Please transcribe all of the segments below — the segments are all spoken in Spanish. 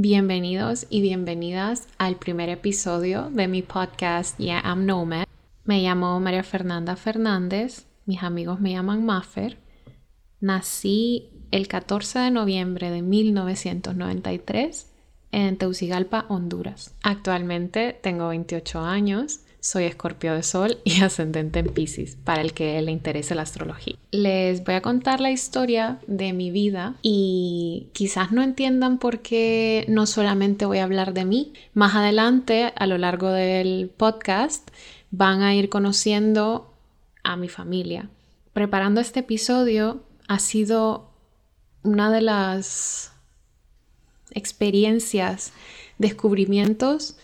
Bienvenidos y bienvenidas al primer episodio de mi podcast Yeah, I'm Nomad. Me llamo María Fernanda Fernández, mis amigos me llaman Maffer. Nací el 14 de noviembre de 1993 en Teucigalpa, Honduras. Actualmente tengo 28 años soy escorpio de sol y ascendente en Pisces, para el que le interese la astrología. Les voy a contar la historia de mi vida y quizás no entiendan por qué no solamente voy a hablar de mí. Más adelante, a lo largo del podcast, van a ir conociendo a mi familia. Preparando este episodio ha sido una de las experiencias, descubrimientos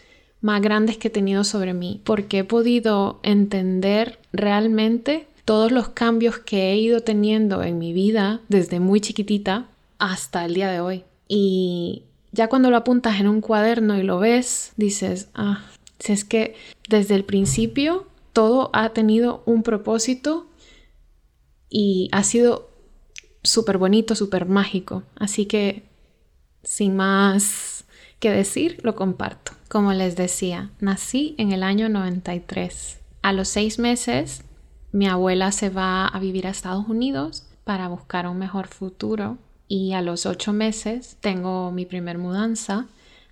más grandes que he tenido sobre mí, porque he podido entender realmente todos los cambios que he ido teniendo en mi vida desde muy chiquitita hasta el día de hoy. Y ya cuando lo apuntas en un cuaderno y lo ves, dices, ah, si es que desde el principio todo ha tenido un propósito y ha sido súper bonito, súper mágico. Así que, sin más que decir, lo comparto. Como les decía, nací en el año 93. A los seis meses, mi abuela se va a vivir a Estados Unidos para buscar un mejor futuro y a los ocho meses tengo mi primer mudanza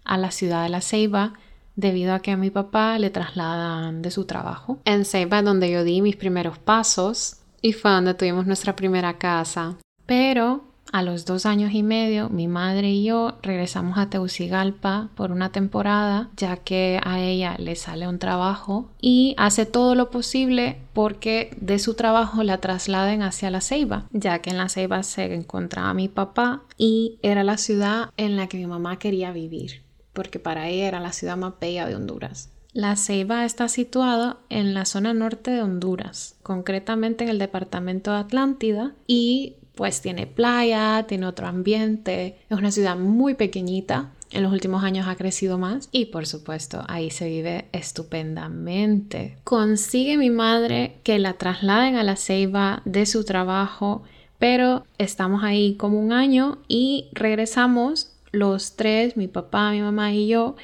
a la ciudad de La Ceiba debido a que a mi papá le trasladan de su trabajo. En Ceiba donde yo di mis primeros pasos y fue donde tuvimos nuestra primera casa. Pero a los dos años y medio, mi madre y yo regresamos a Teucigalpa por una temporada, ya que a ella le sale un trabajo y hace todo lo posible porque de su trabajo la trasladen hacia la Ceiba, ya que en la Ceiba se encontraba mi papá y era la ciudad en la que mi mamá quería vivir, porque para ella era la ciudad más bella de Honduras. La Ceiba está situada en la zona norte de Honduras, concretamente en el departamento de Atlántida, y pues tiene playa, tiene otro ambiente, es una ciudad muy pequeñita, en los últimos años ha crecido más y por supuesto ahí se vive estupendamente. Consigue mi madre que la trasladen a la Ceiba de su trabajo, pero estamos ahí como un año y regresamos los tres, mi papá, mi mamá y yo,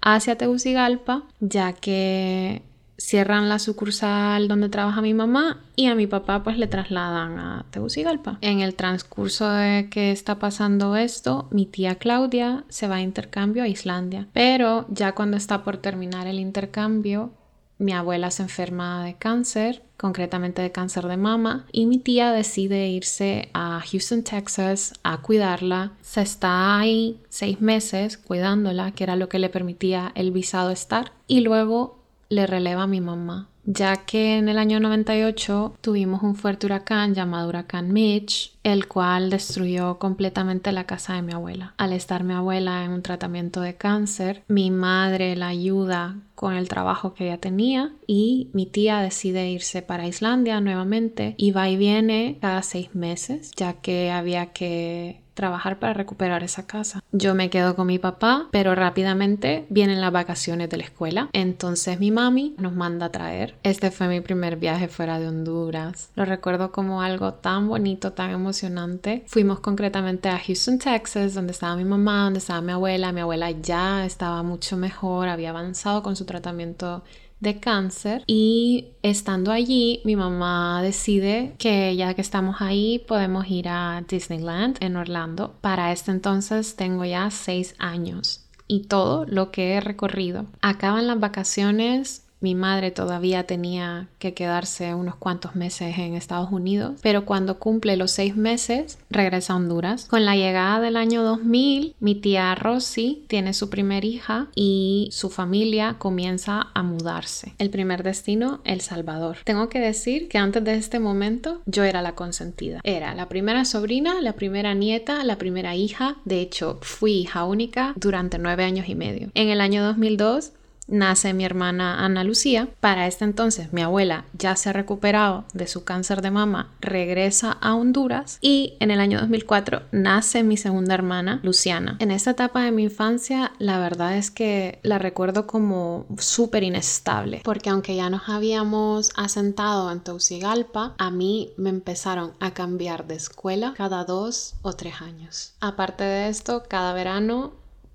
hacia Tegucigalpa, ya que cierran la sucursal donde trabaja mi mamá y a mi papá pues le trasladan a Tegucigalpa. En el transcurso de que está pasando esto, mi tía Claudia se va a intercambio a Islandia, pero ya cuando está por terminar el intercambio, mi abuela se enferma de cáncer, concretamente de cáncer de mama, y mi tía decide irse a Houston, Texas, a cuidarla. Se está ahí seis meses cuidándola, que era lo que le permitía el visado estar, y luego le releva a mi mamá, ya que en el año 98 tuvimos un fuerte huracán llamado huracán Mitch, el cual destruyó completamente la casa de mi abuela. Al estar mi abuela en un tratamiento de cáncer, mi madre la ayuda con el trabajo que ella tenía y mi tía decide irse para Islandia nuevamente y va y viene cada seis meses, ya que había que trabajar para recuperar esa casa. Yo me quedo con mi papá, pero rápidamente vienen las vacaciones de la escuela. Entonces mi mami nos manda a traer. Este fue mi primer viaje fuera de Honduras. Lo recuerdo como algo tan bonito, tan emocionante. Fuimos concretamente a Houston, Texas, donde estaba mi mamá, donde estaba mi abuela. Mi abuela ya estaba mucho mejor, había avanzado con su tratamiento de cáncer y estando allí mi mamá decide que ya que estamos ahí podemos ir a Disneyland en Orlando. Para este entonces tengo ya seis años y todo lo que he recorrido. Acaban las vacaciones mi madre todavía tenía que quedarse unos cuantos meses en Estados Unidos, pero cuando cumple los seis meses regresa a Honduras. Con la llegada del año 2000, mi tía Rosy tiene su primer hija y su familia comienza a mudarse. El primer destino, El Salvador. Tengo que decir que antes de este momento yo era la consentida. Era la primera sobrina, la primera nieta, la primera hija. De hecho, fui hija única durante nueve años y medio. En el año 2002 nace mi hermana Ana Lucía. Para este entonces mi abuela ya se ha recuperado de su cáncer de mama, regresa a Honduras y en el año 2004 nace mi segunda hermana Luciana. En esta etapa de mi infancia la verdad es que la recuerdo como súper inestable porque aunque ya nos habíamos asentado en Teucigalpa, a mí me empezaron a cambiar de escuela cada dos o tres años. Aparte de esto, cada verano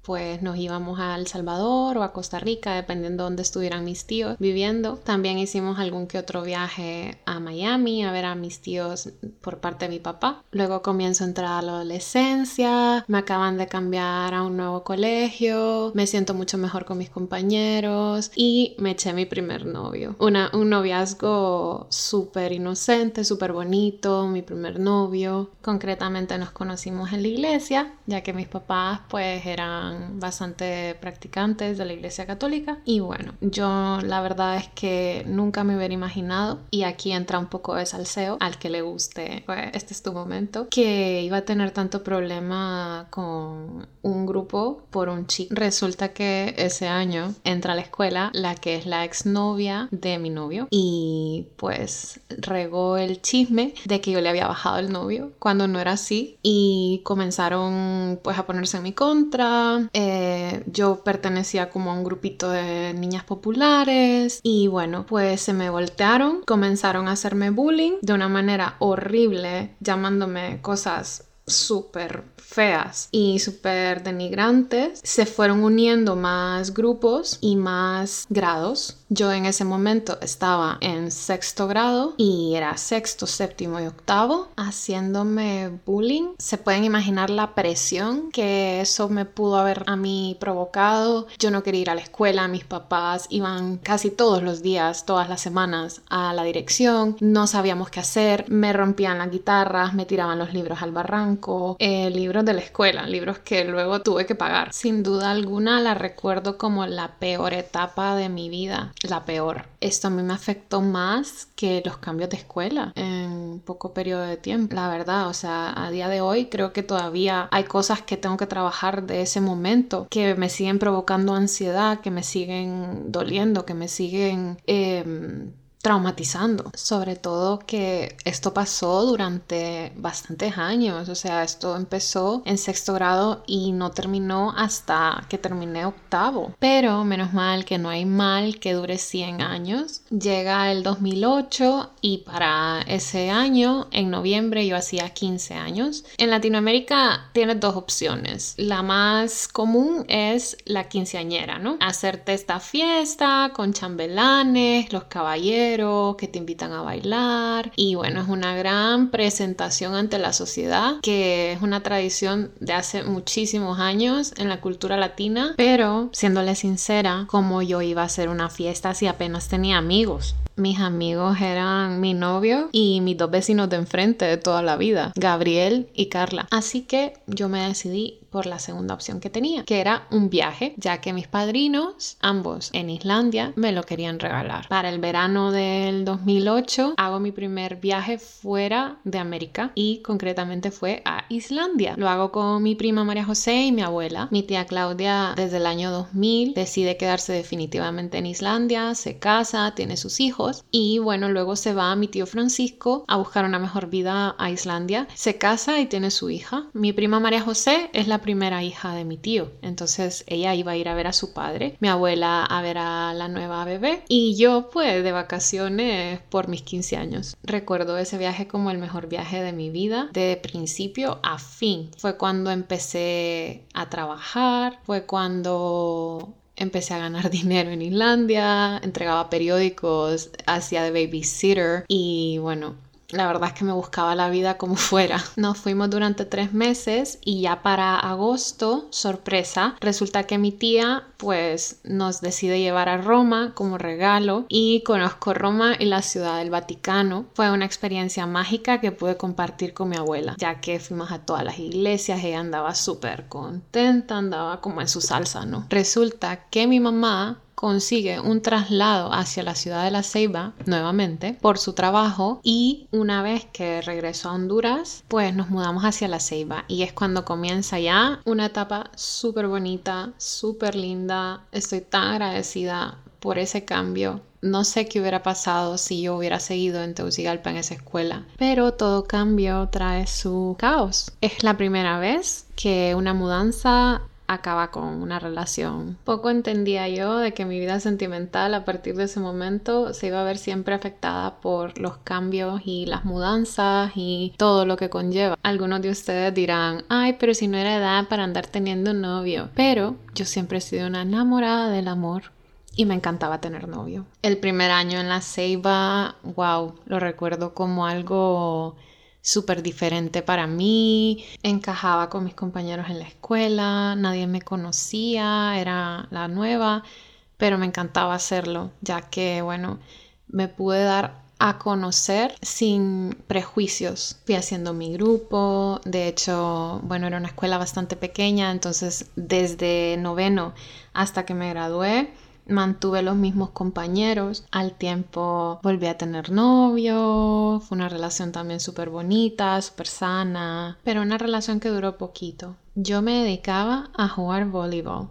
pues nos íbamos a El Salvador o a Costa Rica, dependiendo de dónde estuvieran mis tíos viviendo. También hicimos algún que otro viaje a Miami a ver a mis tíos por parte de mi papá. Luego comienzo a entrar a la adolescencia, me acaban de cambiar a un nuevo colegio, me siento mucho mejor con mis compañeros y me eché mi primer novio. Una, un noviazgo súper inocente, súper bonito, mi primer novio. Concretamente nos conocimos en la iglesia, ya que mis papás pues eran bastante practicantes de la iglesia católica. Y bueno, yo la verdad es que nunca me hubiera imaginado, y aquí entra un poco de salseo, al que le guste, pues este es tu momento, que iba a tener tanto problema con un grupo por un chico. Resulta que ese año entra a la escuela la que es la exnovia de mi novio y pues regó el chisme de que yo le había bajado el novio cuando no era así y comenzaron pues a ponerse en mi contra. Eh, yo pertenecía como a un grupito de niñas populares y bueno pues se me voltearon, comenzaron a hacerme bullying de una manera horrible llamándome cosas súper feas y súper denigrantes, se fueron uniendo más grupos y más grados yo en ese momento estaba en sexto grado y era sexto, séptimo y octavo haciéndome bullying. Se pueden imaginar la presión que eso me pudo haber a mí provocado. Yo no quería ir a la escuela, mis papás iban casi todos los días, todas las semanas a la dirección, no sabíamos qué hacer, me rompían las guitarras, me tiraban los libros al barranco, eh, libros de la escuela, libros que luego tuve que pagar. Sin duda alguna la recuerdo como la peor etapa de mi vida la peor. Esto a mí me afectó más que los cambios de escuela en poco periodo de tiempo. La verdad, o sea, a día de hoy creo que todavía hay cosas que tengo que trabajar de ese momento que me siguen provocando ansiedad, que me siguen doliendo, que me siguen... Em, traumatizando. Sobre todo que esto pasó durante bastantes años. O sea, esto empezó en sexto grado y no terminó hasta que terminé octavo. Pero menos mal que no hay mal que dure 100 años. Llega el 2008 y para ese año, en noviembre, yo hacía 15 años. En Latinoamérica tienes dos opciones. La más común es la quinceañera, ¿no? Hacerte esta fiesta con chambelanes, los caballeros que te invitan a bailar y bueno, es una gran presentación ante la sociedad que es una tradición de hace muchísimos años en la cultura latina, pero siéndole sincera, como yo iba a hacer una fiesta si apenas tenía amigos. Mis amigos eran mi novio y mis dos vecinos de enfrente de toda la vida, Gabriel y Carla. Así que yo me decidí por la segunda opción que tenía, que era un viaje, ya que mis padrinos, ambos en Islandia, me lo querían regalar. Para el verano del 2008 hago mi primer viaje fuera de América y concretamente fue a Islandia. Lo hago con mi prima María José y mi abuela. Mi tía Claudia desde el año 2000 decide quedarse definitivamente en Islandia, se casa, tiene sus hijos y bueno, luego se va a mi tío Francisco a buscar una mejor vida a Islandia. Se casa y tiene su hija. Mi prima María José es la primera hija de mi tío. Entonces ella iba a ir a ver a su padre, mi abuela a ver a la nueva bebé y yo pues de vacaciones por mis 15 años. Recuerdo ese viaje como el mejor viaje de mi vida, de principio a fin. Fue cuando empecé a trabajar, fue cuando empecé a ganar dinero en Islandia, entregaba periódicos, hacía de babysitter y bueno, la verdad es que me buscaba la vida como fuera. Nos fuimos durante tres meses y ya para agosto, sorpresa, resulta que mi tía pues nos decide llevar a Roma como regalo y conozco Roma y la ciudad del Vaticano. Fue una experiencia mágica que pude compartir con mi abuela, ya que fuimos a todas las iglesias, ella andaba súper contenta, andaba como en su salsa, ¿no? Resulta que mi mamá consigue un traslado hacia la ciudad de La Ceiba nuevamente por su trabajo y una vez que regresó a Honduras pues nos mudamos hacia La Ceiba y es cuando comienza ya una etapa súper bonita, súper linda, estoy tan agradecida por ese cambio. No sé qué hubiera pasado si yo hubiera seguido en Tegucigalpa en esa escuela, pero todo cambio trae su caos. Es la primera vez que una mudanza acaba con una relación. Poco entendía yo de que mi vida sentimental a partir de ese momento se iba a ver siempre afectada por los cambios y las mudanzas y todo lo que conlleva. Algunos de ustedes dirán, ay, pero si no era edad para andar teniendo un novio. Pero yo siempre he sido una enamorada del amor y me encantaba tener novio. El primer año en la Ceiba, wow, lo recuerdo como algo súper diferente para mí, encajaba con mis compañeros en la escuela, nadie me conocía, era la nueva, pero me encantaba hacerlo, ya que, bueno, me pude dar a conocer sin prejuicios. Fui haciendo mi grupo, de hecho, bueno, era una escuela bastante pequeña, entonces desde noveno hasta que me gradué, mantuve los mismos compañeros. Al tiempo volví a tener novio, fue una relación también súper bonita, súper sana, pero una relación que duró poquito. Yo me dedicaba a jugar voleibol.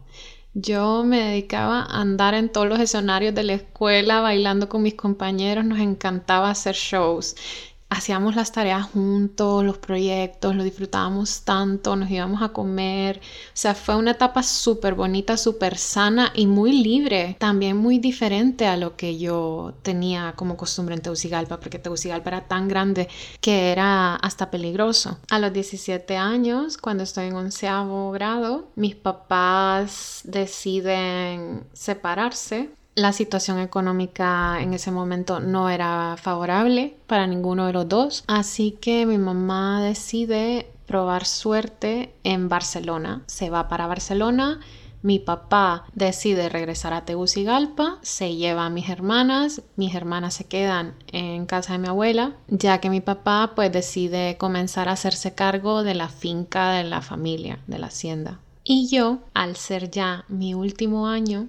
Yo me dedicaba a andar en todos los escenarios de la escuela bailando con mis compañeros, nos encantaba hacer shows hacíamos las tareas juntos, los proyectos, lo disfrutábamos tanto, nos íbamos a comer. O sea, fue una etapa súper bonita, súper sana y muy libre. También muy diferente a lo que yo tenía como costumbre en Tegucigalpa, porque Tegucigalpa era tan grande que era hasta peligroso. A los 17 años, cuando estoy en onceavo grado, mis papás deciden separarse la situación económica en ese momento no era favorable para ninguno de los dos, así que mi mamá decide probar suerte en Barcelona. Se va para Barcelona. Mi papá decide regresar a Tegucigalpa, se lleva a mis hermanas, mis hermanas se quedan en casa de mi abuela, ya que mi papá pues decide comenzar a hacerse cargo de la finca de la familia, de la hacienda. Y yo, al ser ya mi último año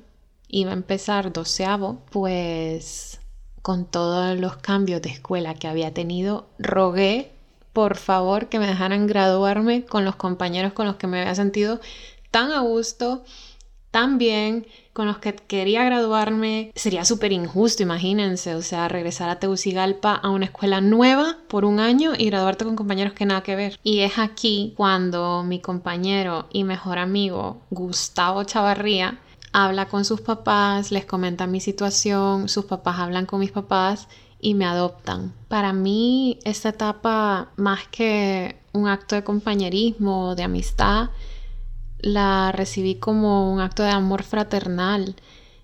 iba a empezar doceavo, pues con todos los cambios de escuela que había tenido, rogué por favor que me dejaran graduarme con los compañeros con los que me había sentido tan a gusto, tan bien, con los que quería graduarme. Sería súper injusto, imagínense, o sea, regresar a Tegucigalpa a una escuela nueva por un año y graduarte con compañeros que nada que ver. Y es aquí cuando mi compañero y mejor amigo Gustavo Chavarría habla con sus papás, les comenta mi situación, sus papás hablan con mis papás y me adoptan. Para mí esta etapa, más que un acto de compañerismo, de amistad, la recibí como un acto de amor fraternal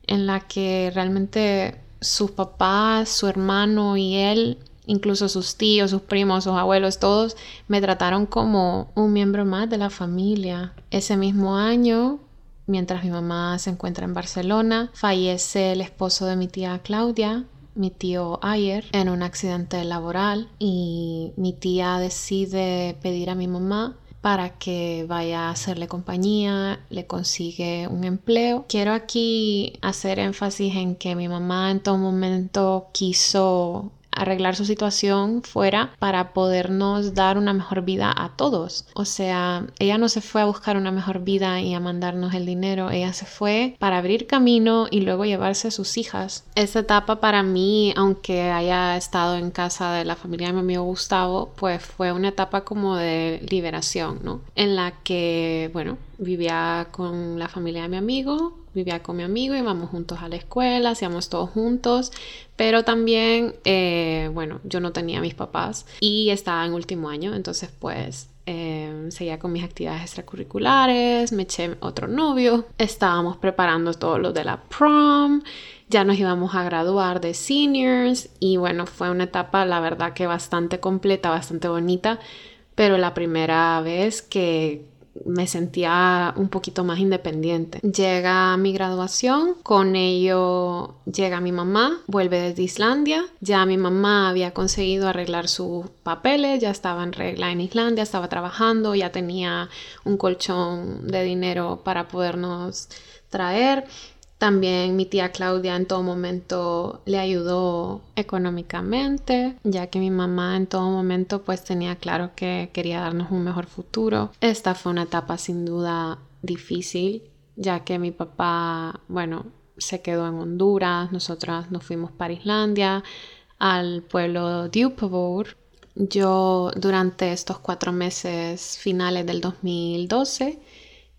en la que realmente sus papás, su hermano y él, incluso sus tíos, sus primos, sus abuelos, todos me trataron como un miembro más de la familia. Ese mismo año Mientras mi mamá se encuentra en Barcelona, fallece el esposo de mi tía Claudia, mi tío Ayer, en un accidente laboral y mi tía decide pedir a mi mamá para que vaya a hacerle compañía, le consigue un empleo. Quiero aquí hacer énfasis en que mi mamá en todo momento quiso arreglar su situación fuera para podernos dar una mejor vida a todos. O sea, ella no se fue a buscar una mejor vida y a mandarnos el dinero, ella se fue para abrir camino y luego llevarse a sus hijas. Esta etapa para mí, aunque haya estado en casa de la familia de mi amigo Gustavo, pues fue una etapa como de liberación, ¿no? En la que, bueno, vivía con la familia de mi amigo, vivía con mi amigo, íbamos juntos a la escuela, hacíamos todos juntos, pero también, eh, bueno, yo no tenía mis papás y estaba en último año, entonces pues eh, seguía con mis actividades extracurriculares, me eché otro novio, estábamos preparando todo lo de la prom, ya nos íbamos a graduar de seniors y bueno, fue una etapa la verdad que bastante completa, bastante bonita, pero la primera vez que me sentía un poquito más independiente. Llega mi graduación, con ello llega mi mamá, vuelve desde Islandia, ya mi mamá había conseguido arreglar sus papeles, ya estaba en regla en Islandia, estaba trabajando, ya tenía un colchón de dinero para podernos traer. También mi tía Claudia en todo momento le ayudó económicamente, ya que mi mamá en todo momento pues tenía claro que quería darnos un mejor futuro. Esta fue una etapa sin duda difícil, ya que mi papá, bueno, se quedó en Honduras, nosotras nos fuimos para Islandia, al pueblo Djupavur. Yo durante estos cuatro meses finales del 2012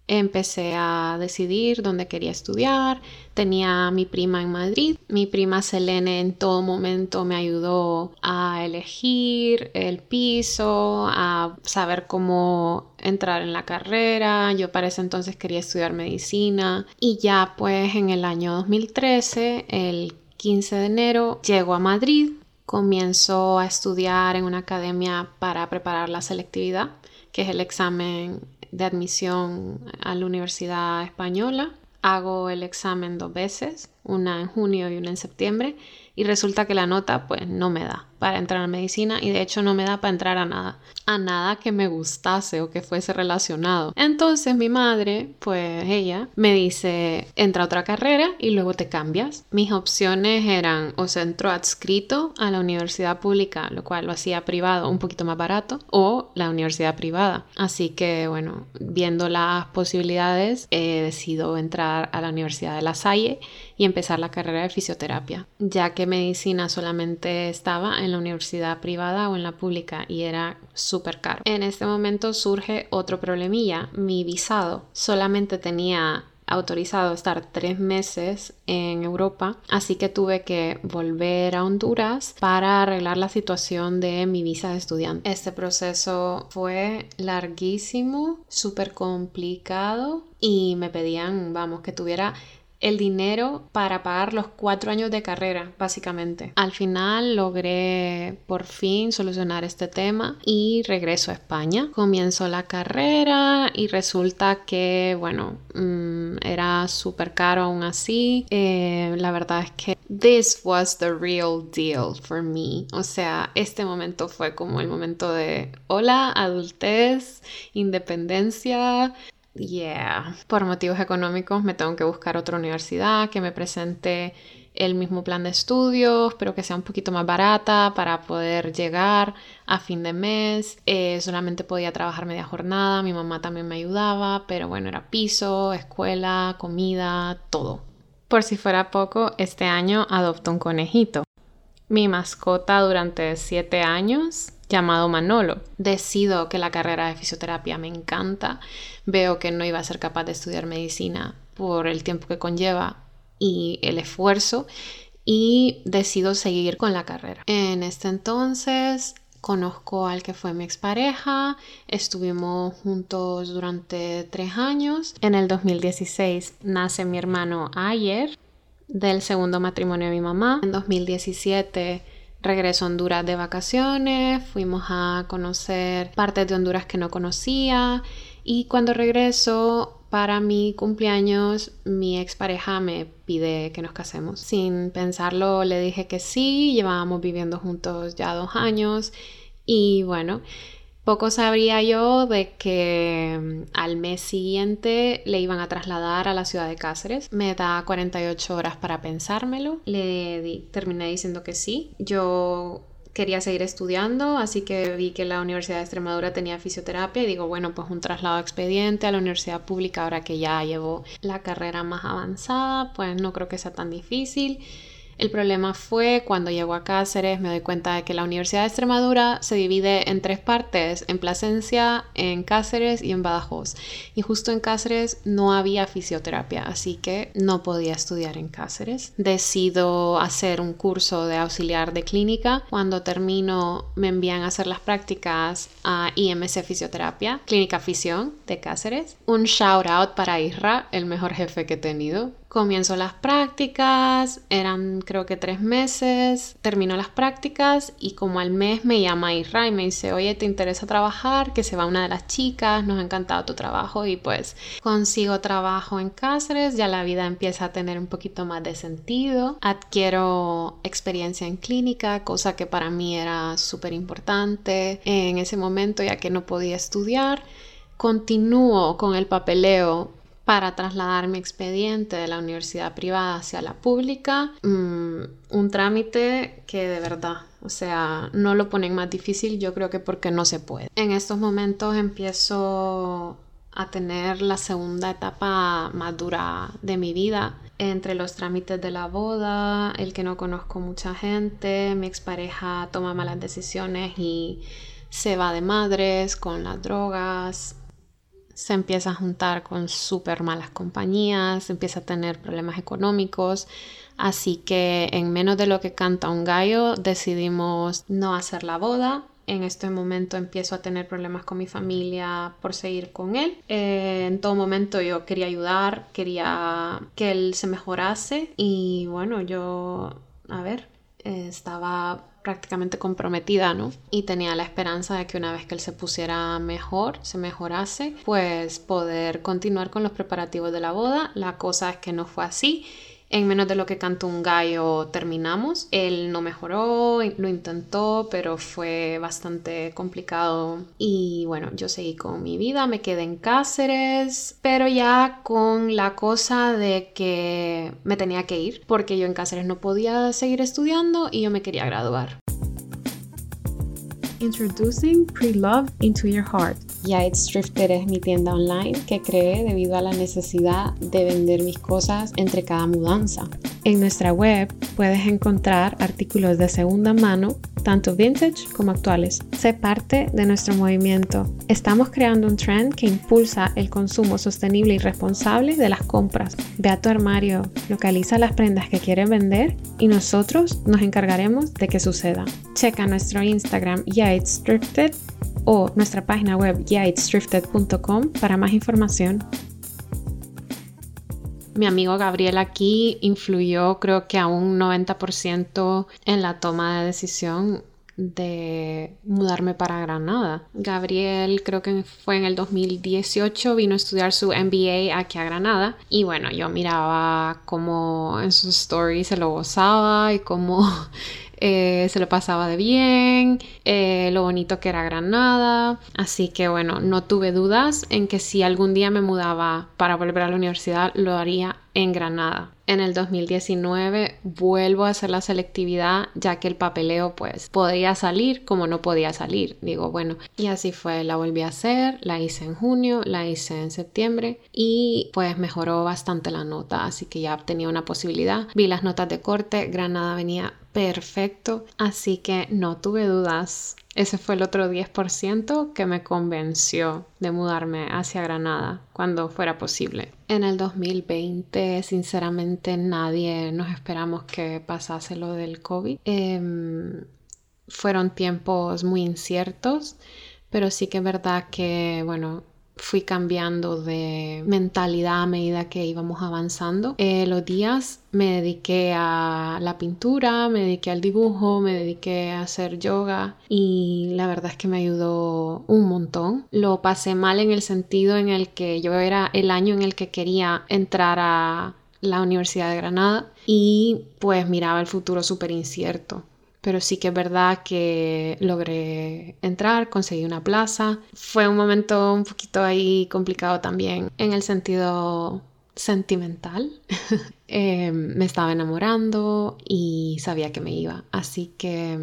empecé a decidir dónde quería estudiar. Tenía mi prima en Madrid. Mi prima Selene en todo momento me ayudó a elegir el piso, a saber cómo entrar en la carrera. Yo para ese entonces quería estudiar medicina. Y ya pues en el año 2013, el 15 de enero, llego a Madrid. Comienzo a estudiar en una academia para preparar la selectividad, que es el examen de admisión a la Universidad Española. Hago el examen dos veces, una en junio y una en septiembre, y resulta que la nota pues no me da para entrar a medicina y de hecho no me da para entrar a nada, a nada que me gustase o que fuese relacionado. Entonces mi madre, pues ella, me dice, entra a otra carrera y luego te cambias. Mis opciones eran o centro adscrito a la universidad pública, lo cual lo hacía privado un poquito más barato, o la universidad privada. Así que bueno, viendo las posibilidades, he decidido entrar a la Universidad de La Salle y empezar la carrera de fisioterapia, ya que medicina solamente estaba en la universidad privada o en la pública y era súper caro. En este momento surge otro problemilla, mi visado solamente tenía autorizado estar tres meses en Europa, así que tuve que volver a Honduras para arreglar la situación de mi visa de estudiante. Este proceso fue larguísimo, súper complicado y me pedían, vamos, que tuviera el dinero para pagar los cuatro años de carrera, básicamente. Al final logré por fin solucionar este tema y regreso a España. Comienzo la carrera y resulta que, bueno, mm, era súper caro aún así. Eh, la verdad es que this was the real deal for me. O sea, este momento fue como el momento de hola, adultez, independencia, yeah, por motivos económicos me tengo que buscar otra universidad que me presente el mismo plan de estudios, pero que sea un poquito más barata para poder llegar a fin de mes. Eh, solamente podía trabajar media jornada, mi mamá también me ayudaba, pero bueno, era piso, escuela, comida, todo. Por si fuera poco, este año adopto un conejito. Mi mascota durante siete años llamado Manolo. Decido que la carrera de fisioterapia me encanta, veo que no iba a ser capaz de estudiar medicina por el tiempo que conlleva y el esfuerzo y decido seguir con la carrera. En este entonces conozco al que fue mi expareja, estuvimos juntos durante tres años. En el 2016 nace mi hermano Ayer del segundo matrimonio de mi mamá. En 2017 regreso a Honduras de vacaciones, fuimos a conocer partes de Honduras que no conocía y cuando regreso para mi cumpleaños mi expareja me pide que nos casemos. Sin pensarlo le dije que sí, llevábamos viviendo juntos ya dos años y bueno, poco sabría yo de que mm, al mes siguiente le iban a trasladar a la ciudad de Cáceres. Me da 48 horas para pensármelo. Le terminé diciendo que sí. Yo quería seguir estudiando, así que vi que la Universidad de Extremadura tenía fisioterapia y digo, bueno, pues un traslado expediente a la universidad pública ahora que ya llevo la carrera más avanzada, pues no creo que sea tan difícil. El problema fue cuando llego a Cáceres, me doy cuenta de que la Universidad de Extremadura se divide en tres partes, en Plasencia, en Cáceres y en Badajoz. Y justo en Cáceres no había fisioterapia, así que no podía estudiar en Cáceres. Decido hacer un curso de auxiliar de clínica. Cuando termino me envían a hacer las prácticas a IMC Fisioterapia, Clínica Fisión de Cáceres. Un shout out para Isra, el mejor jefe que he tenido Comienzo las prácticas, eran creo que tres meses, termino las prácticas y como al mes me llama Isra y me dice, oye, ¿te interesa trabajar? Que se va una de las chicas, nos ha encantado tu trabajo y pues consigo trabajo en Cáceres, ya la vida empieza a tener un poquito más de sentido, adquiero experiencia en clínica, cosa que para mí era súper importante en ese momento ya que no podía estudiar. Continúo con el papeleo para trasladar mi expediente de la universidad privada hacia la pública. Mm, un trámite que de verdad, o sea, no lo ponen más difícil, yo creo que porque no se puede. En estos momentos empiezo a tener la segunda etapa más dura de mi vida entre los trámites de la boda, el que no conozco mucha gente, mi expareja toma malas decisiones y se va de madres con las drogas, se empieza a juntar con súper malas compañías, empieza a tener problemas económicos. Así que en menos de lo que canta un gallo decidimos no hacer la boda. En este momento empiezo a tener problemas con mi familia por seguir con él. Eh, en todo momento yo quería ayudar, quería que él se mejorase y bueno, yo, a ver, estaba prácticamente comprometida, ¿no? Y tenía la esperanza de que una vez que él se pusiera mejor, se mejorase, pues poder continuar con los preparativos de la boda. La cosa es que no fue así en menos de lo que cantó un gallo terminamos. Él no mejoró, lo intentó, pero fue bastante complicado. Y bueno, yo seguí con mi vida, me quedé en Cáceres, pero ya con la cosa de que me tenía que ir, porque yo en Cáceres no podía seguir estudiando y yo me quería graduar. Introducing Pre-Love into Your Heart. Yates Drifter es mi tienda online que creé debido a la necesidad de vender mis cosas entre cada mudanza. En nuestra web puedes encontrar artículos de segunda mano, tanto vintage como actuales. Sé parte de nuestro movimiento. Estamos creando un trend que impulsa el consumo sostenible y responsable de las compras. Ve a tu armario, localiza las prendas que quieres vender y nosotros nos encargaremos de que suceda. Checa nuestro Instagram Yates Drifted o nuestra página web yatesdrifted.com para más información mi amigo Gabriel aquí influyó creo que a un 90% en la toma de decisión de mudarme para Granada. Gabriel creo que fue en el 2018, vino a estudiar su MBA aquí a Granada y bueno, yo miraba cómo en sus stories se lo gozaba y cómo eh, se lo pasaba de bien, eh, lo bonito que era Granada. Así que bueno, no tuve dudas en que si algún día me mudaba para volver a la universidad, lo haría en Granada. En el 2019 vuelvo a hacer la selectividad ya que el papeleo pues podía salir como no podía salir. Digo, bueno, y así fue, la volví a hacer, la hice en junio, la hice en septiembre y pues mejoró bastante la nota, así que ya tenía una posibilidad. Vi las notas de corte, Granada venía perfecto, así que no tuve dudas. Ese fue el otro 10% que me convenció de mudarme hacia Granada cuando fuera posible. En el 2020, sinceramente, nadie nos esperamos que pasase lo del COVID. Em, fueron tiempos muy inciertos, pero sí que es verdad que, bueno, fui cambiando de mentalidad a medida que íbamos avanzando. Eh, los días me dediqué a la pintura, me dediqué al dibujo, me dediqué a hacer yoga y la verdad es que me ayudó un montón. Lo pasé mal en el sentido en el que yo era el año en el que quería entrar a la Universidad de Granada y pues miraba el futuro súper incierto pero sí que es verdad que logré entrar, conseguí una plaza. Fue un momento un poquito ahí complicado también en el sentido sentimental. Eh, me estaba enamorando y sabía que me iba. Así que,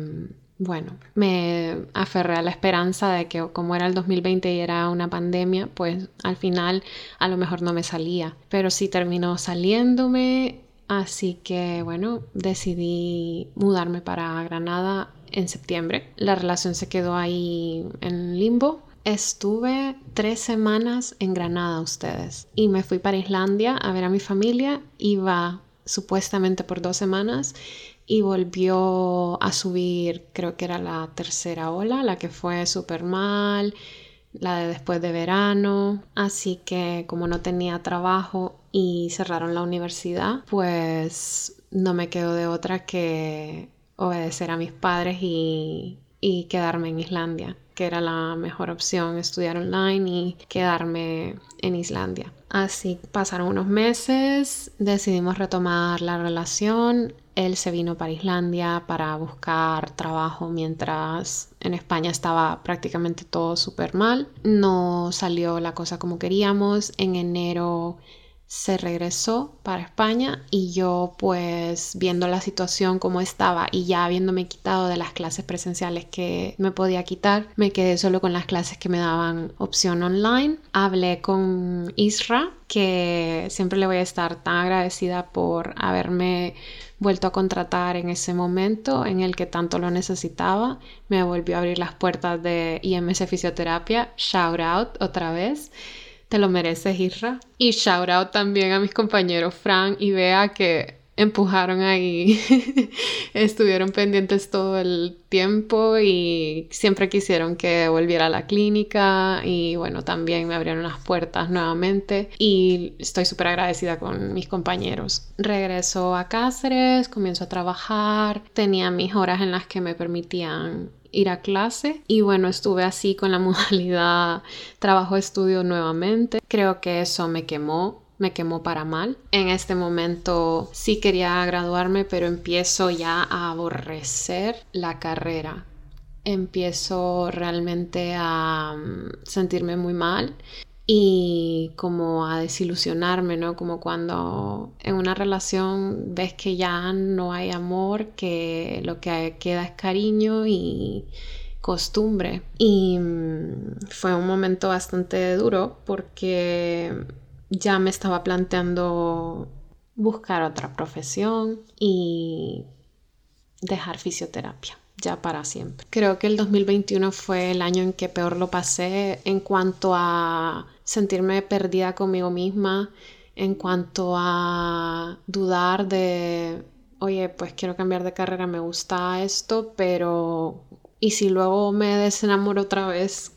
bueno, me aferré a la esperanza de que como era el 2020 y era una pandemia, pues al final a lo mejor no me salía. Pero sí terminó saliéndome Así que bueno, decidí mudarme para Granada en septiembre. La relación se quedó ahí en limbo. Estuve tres semanas en Granada ustedes y me fui para Islandia a ver a mi familia. Iba supuestamente por dos semanas y volvió a subir, creo que era la tercera ola, la que fue súper mal, la de después de verano. Así que como no tenía trabajo, y cerraron la universidad, pues no me quedo de otra que obedecer a mis padres y, y quedarme en Islandia, que era la mejor opción, estudiar online y quedarme en Islandia. Así pasaron unos meses, decidimos retomar la relación. Él se vino para Islandia para buscar trabajo mientras en España estaba prácticamente todo súper mal. No salió la cosa como queríamos. En enero se regresó para España y yo pues viendo la situación como estaba y ya habiéndome quitado de las clases presenciales que me podía quitar, me quedé solo con las clases que me daban opción online. Hablé con Isra, que siempre le voy a estar tan agradecida por haberme vuelto a contratar en ese momento en el que tanto lo necesitaba. Me volvió a abrir las puertas de IMS Fisioterapia. Shout out otra vez. Te lo mereces, Isra. Y shout out también a mis compañeros Fran y Bea que empujaron ahí, estuvieron pendientes todo el tiempo y siempre quisieron que volviera a la clínica y bueno, también me abrieron las puertas nuevamente y estoy súper agradecida con mis compañeros. Regreso a Cáceres, comienzo a trabajar, tenía mis horas en las que me permitían ir a clase y bueno, estuve así con la modalidad trabajo-estudio nuevamente. Creo que eso me quemó me quemó para mal. En este momento sí quería graduarme, pero empiezo ya a aborrecer la carrera. Empiezo realmente a mm, sentirme muy mal y como a desilusionarme, ¿no? Como cuando en una relación ves que ya no hay amor, que lo que queda es cariño y costumbre. Y mm, fue un momento bastante duro porque ya me estaba planteando buscar otra profesión y dejar fisioterapia ya para siempre. Creo que el 2021 fue el año en que peor lo pasé en cuanto a sentirme perdida conmigo misma, en cuanto a dudar de, oye, pues quiero cambiar de carrera, me gusta esto, pero ¿y si luego me desenamoro otra vez?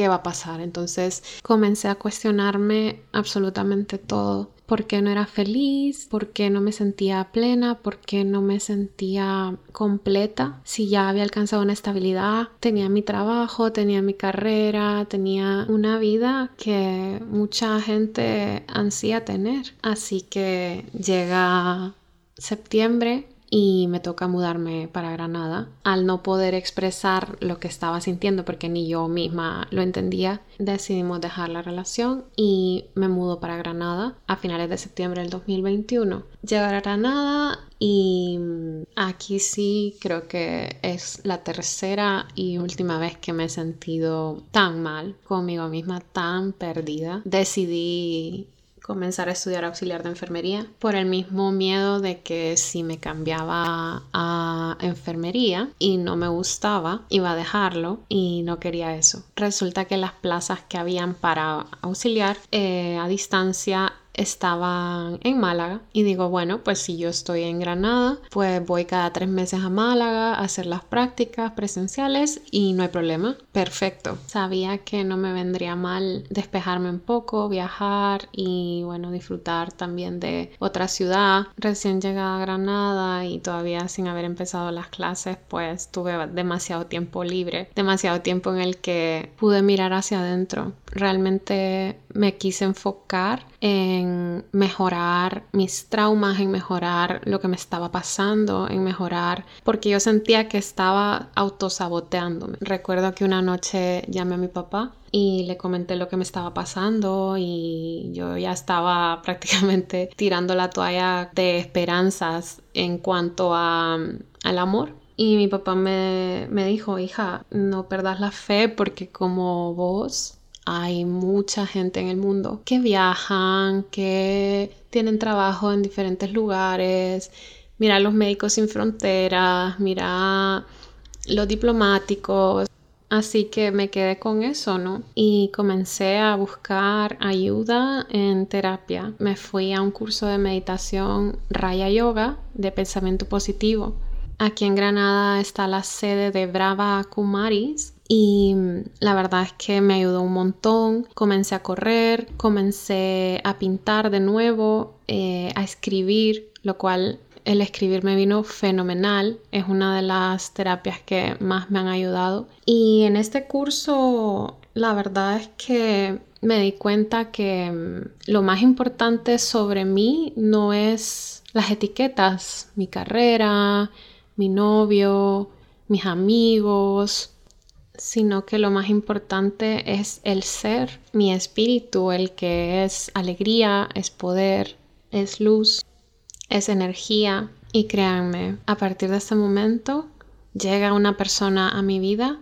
Qué va a pasar. Entonces comencé a cuestionarme absolutamente todo. ¿Por qué no era feliz? ¿Por qué no me sentía plena? ¿Por qué no me sentía completa? Si ya había alcanzado una estabilidad, tenía mi trabajo, tenía mi carrera, tenía una vida que mucha gente ansía tener. Así que llega septiembre y me toca mudarme para Granada. Al no poder expresar lo que estaba sintiendo porque ni yo misma lo entendía, decidimos dejar la relación y me mudo para Granada a finales de septiembre del 2021. Llegar a Granada y aquí sí creo que es la tercera y última vez que me he sentido tan mal conmigo misma, tan perdida. Decidí comenzar a estudiar auxiliar de enfermería por el mismo miedo de que si me cambiaba a enfermería y no me gustaba, iba a dejarlo y no quería eso. Resulta que las plazas que habían para auxiliar eh, a distancia estaban en Málaga y digo, bueno, pues si yo estoy en Granada, pues voy cada tres meses a Málaga a hacer las prácticas presenciales y no hay problema. Perfecto. Sabía que no me vendría mal despejarme un poco, viajar y bueno, disfrutar también de otra ciudad. Recién llegada a Granada y todavía sin haber empezado las clases, pues tuve demasiado tiempo libre, demasiado tiempo en el que pude mirar hacia adentro. Realmente me quise enfocar en mejorar mis traumas, en mejorar lo que me estaba pasando, en mejorar, porque yo sentía que estaba autosaboteándome. Recuerdo que una noche llamé a mi papá y le comenté lo que me estaba pasando y yo ya estaba prácticamente tirando la toalla de esperanzas en cuanto a, al amor. Y mi papá me, me dijo, hija, no perdas la fe porque como vos hay mucha gente en el mundo que viajan, que tienen trabajo en diferentes lugares. Mira los médicos sin fronteras, mira los diplomáticos. Así que me quedé con eso, ¿no? Y comencé a buscar ayuda en terapia. Me fui a un curso de meditación Raya Yoga de pensamiento positivo. Aquí en Granada está la sede de Brava Kumaris y la verdad es que me ayudó un montón. Comencé a correr, comencé a pintar de nuevo, eh, a escribir, lo cual el escribir me vino fenomenal. Es una de las terapias que más me han ayudado. Y en este curso, la verdad es que me di cuenta que mm, lo más importante sobre mí no es las etiquetas, mi carrera, mi novio, mis amigos, sino que lo más importante es el ser, mi espíritu, el que es alegría, es poder, es luz, es energía. Y créanme, a partir de este momento llega una persona a mi vida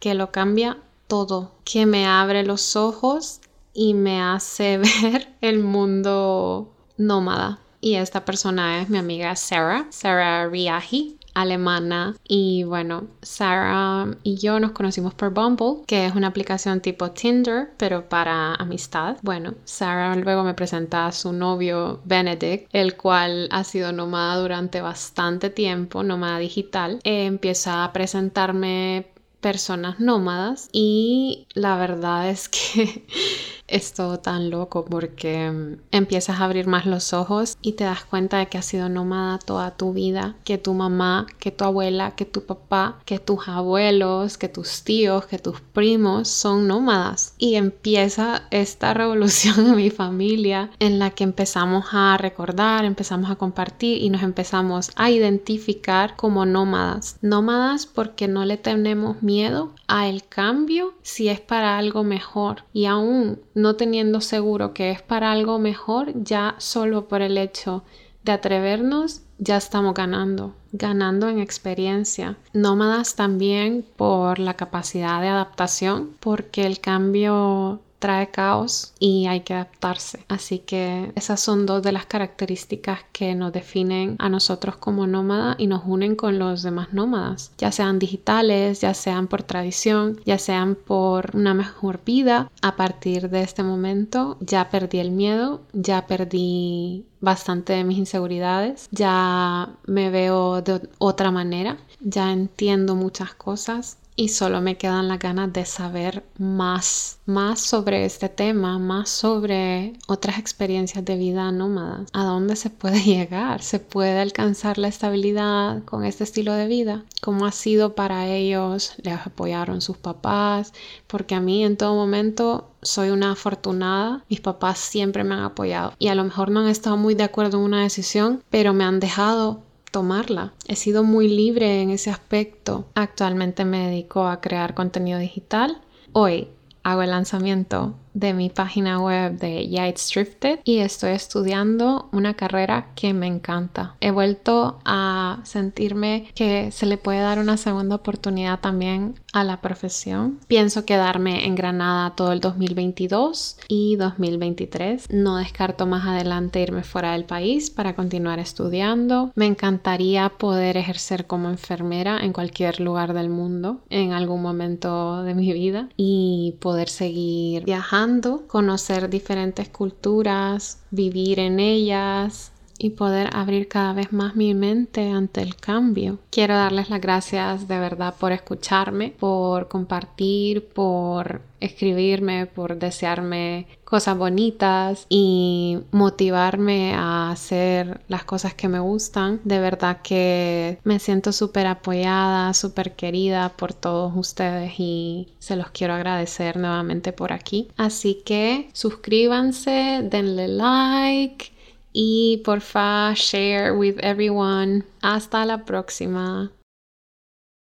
que lo cambia todo, que me abre los ojos y me hace ver el mundo nómada. Y esta persona es mi amiga Sarah, Sarah Riahi. Alemana. Y bueno, Sarah y yo nos conocimos por Bumble, que es una aplicación tipo Tinder, pero para amistad. Bueno, Sarah luego me presenta a su novio Benedict, el cual ha sido nómada durante bastante tiempo, nómada digital. empieza a presentarme personas nómadas y la verdad es que es todo tan loco porque mm, empiezas a abrir más los ojos y te das cuenta de que has sido nómada toda tu vida, que tu mamá, que tu abuela, que tu papá, que tus abuelos, que tus tíos, que tus primos son nómadas. Y empieza esta revolución en mi familia en la que empezamos a recordar, empezamos a compartir y nos empezamos a identificar como nómadas. Nómadas porque no le tenemos miedo a el cambio si es para algo mejor y aún no teniendo seguro que es para algo mejor, ya solo por el hecho de atrevernos, ya estamos ganando, ganando en experiencia. Nómadas también por la capacidad de adaptación, porque el cambio trae caos y hay que adaptarse. Así que esas son dos de las características que nos definen a nosotros como nómada y nos unen con los demás nómadas, ya sean digitales, ya sean por tradición, ya sean por una mejor vida. A partir de este momento ya perdí el miedo, ya perdí bastante de mis inseguridades, ya me veo de otra manera, ya entiendo muchas cosas y solo me quedan las ganas de saber más, más sobre este tema, más sobre otras experiencias de vida nómada. ¿A dónde se puede llegar? ¿Se puede alcanzar la estabilidad con este estilo de vida? ¿Cómo ha sido para ellos? ¿Les apoyaron sus papás? Porque a mí en todo momento soy una afortunada. Mis papás siempre me han apoyado y a lo mejor no han estado muy de acuerdo en una decisión, pero me han dejado tomarla. He sido muy libre en ese aspecto. Actualmente me dedico a crear contenido digital. Hoy hago el lanzamiento de mi página web de Yates Drifted y estoy estudiando una carrera que me encanta. He vuelto a sentirme que se le puede dar una segunda oportunidad también a la profesión. Pienso quedarme en Granada todo el 2022 y 2023. No descarto más adelante irme fuera del país para continuar estudiando. Me encantaría poder ejercer como enfermera en cualquier lugar del mundo en algún momento de mi vida y poder seguir viajando conocer diferentes culturas, vivir en ellas y poder abrir cada vez más mi mente ante el cambio. Quiero darles las gracias de verdad por escucharme, por compartir, por escribirme, por desearme cosas bonitas y motivarme a hacer las cosas que me gustan. De verdad que me siento súper apoyada, súper querida por todos ustedes y se los quiero agradecer nuevamente por aquí. Así que suscríbanse, denle like y porfa share with everyone. Hasta la próxima.